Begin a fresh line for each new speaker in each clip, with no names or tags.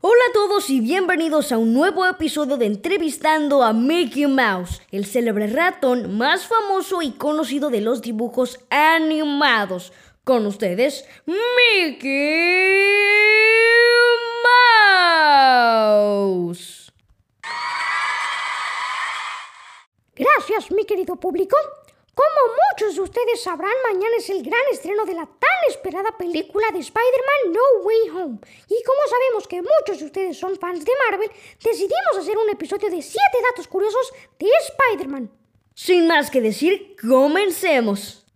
Hola a todos y bienvenidos a un nuevo episodio de Entrevistando a Mickey Mouse, el célebre ratón más famoso y conocido de los dibujos animados. Con ustedes, Mickey Mouse.
Gracias, mi querido público. Como muchos de ustedes sabrán, mañana es el gran estreno de la tan esperada película de Spider-Man No Way Home. Y como sabemos que muchos de ustedes son fans de Marvel, decidimos hacer un episodio de 7 datos curiosos de Spider-Man.
Sin más que decir, comencemos.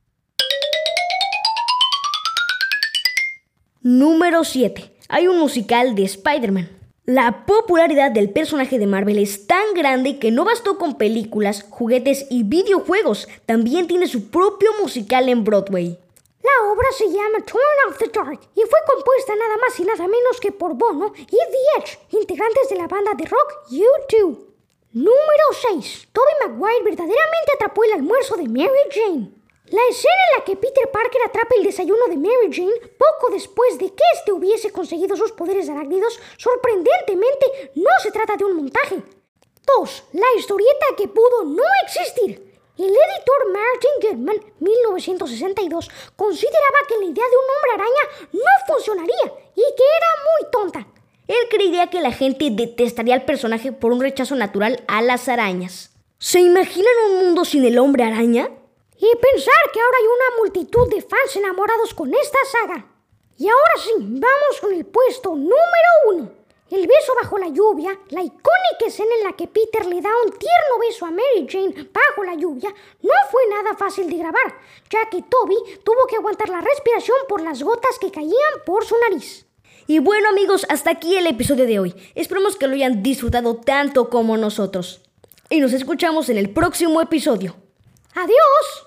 Número 7. Hay un musical de Spider-Man. La popularidad del personaje de Marvel es tan grande que no bastó con películas, juguetes y videojuegos, también tiene su propio musical en Broadway.
La obra se llama Turn Off the Dark y fue compuesta nada más y nada menos que por Bono y The Edge, integrantes de la banda de rock U2. Número 6. Toby Maguire verdaderamente atrapó el almuerzo de Mary Jane. La escena en la que Peter Parker atrapa el desayuno de Mary Jane poco después de que éste hubiese conseguido sus poderes arácnidos, sorprendentemente no se trata de un montaje. 2. La historieta que pudo no existir. El editor Martin Goodman, 1962, consideraba que la idea de un hombre araña no funcionaría y que era muy tonta.
Él creía que la gente detestaría al personaje por un rechazo natural a las arañas. ¿Se imaginan un mundo sin el hombre araña?
Y pensar que ahora hay una multitud de fans enamorados con esta saga. Y ahora sí, vamos con el puesto número uno. El beso bajo la lluvia, la icónica escena en la que Peter le da un tierno beso a Mary Jane bajo la lluvia, no fue nada fácil de grabar, ya que Toby tuvo que aguantar la respiración por las gotas que caían por su nariz.
Y bueno amigos, hasta aquí el episodio de hoy. Esperamos que lo hayan disfrutado tanto como nosotros. Y nos escuchamos en el próximo episodio.
¡Adiós!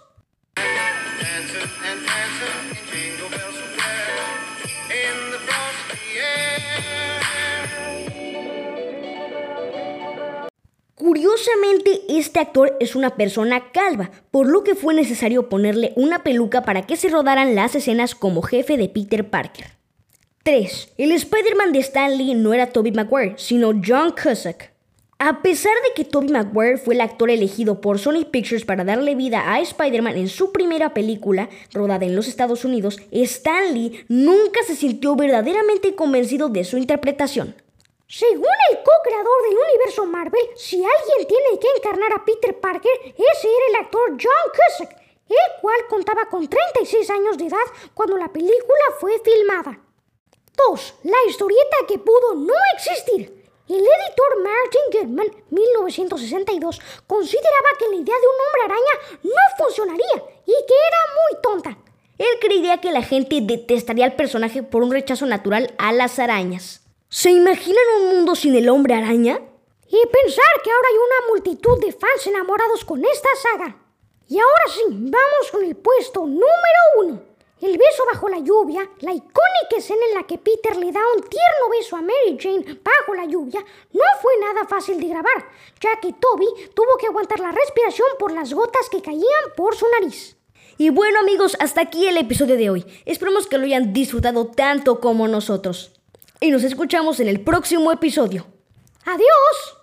Curiosamente, este actor es una persona calva, por lo que fue necesario ponerle una peluca para que se rodaran las escenas como jefe de Peter Parker. 3. El Spider-Man de Stan Lee no era Tobey Maguire, sino John Cusack. A pesar de que Tobey Maguire fue el actor elegido por Sony Pictures para darle vida a Spider-Man en su primera película, rodada en los Estados Unidos, Stan Lee nunca se sintió verdaderamente convencido de su interpretación.
Según el co-creador del universo Marvel, si alguien tiene que encarnar a Peter Parker, ese era el actor John Cusack, el cual contaba con 36 años de edad cuando la película fue filmada. 2. La historieta que pudo no existir. El editor Martin Goodman, 1962, consideraba que la idea de un hombre araña no funcionaría y que era muy tonta.
Él creía que la gente detestaría al personaje por un rechazo natural a las arañas. ¿Se imaginan un mundo sin el hombre araña?
Y pensar que ahora hay una multitud de fans enamorados con esta saga. Y ahora sí, vamos con el puesto número uno. Bajo la lluvia, la icónica escena en la que Peter le da un tierno beso a Mary Jane bajo la lluvia, no fue nada fácil de grabar, ya que Toby tuvo que aguantar la respiración por las gotas que caían por su nariz.
Y bueno amigos, hasta aquí el episodio de hoy. Esperamos que lo hayan disfrutado tanto como nosotros. Y nos escuchamos en el próximo episodio.
¡Adiós!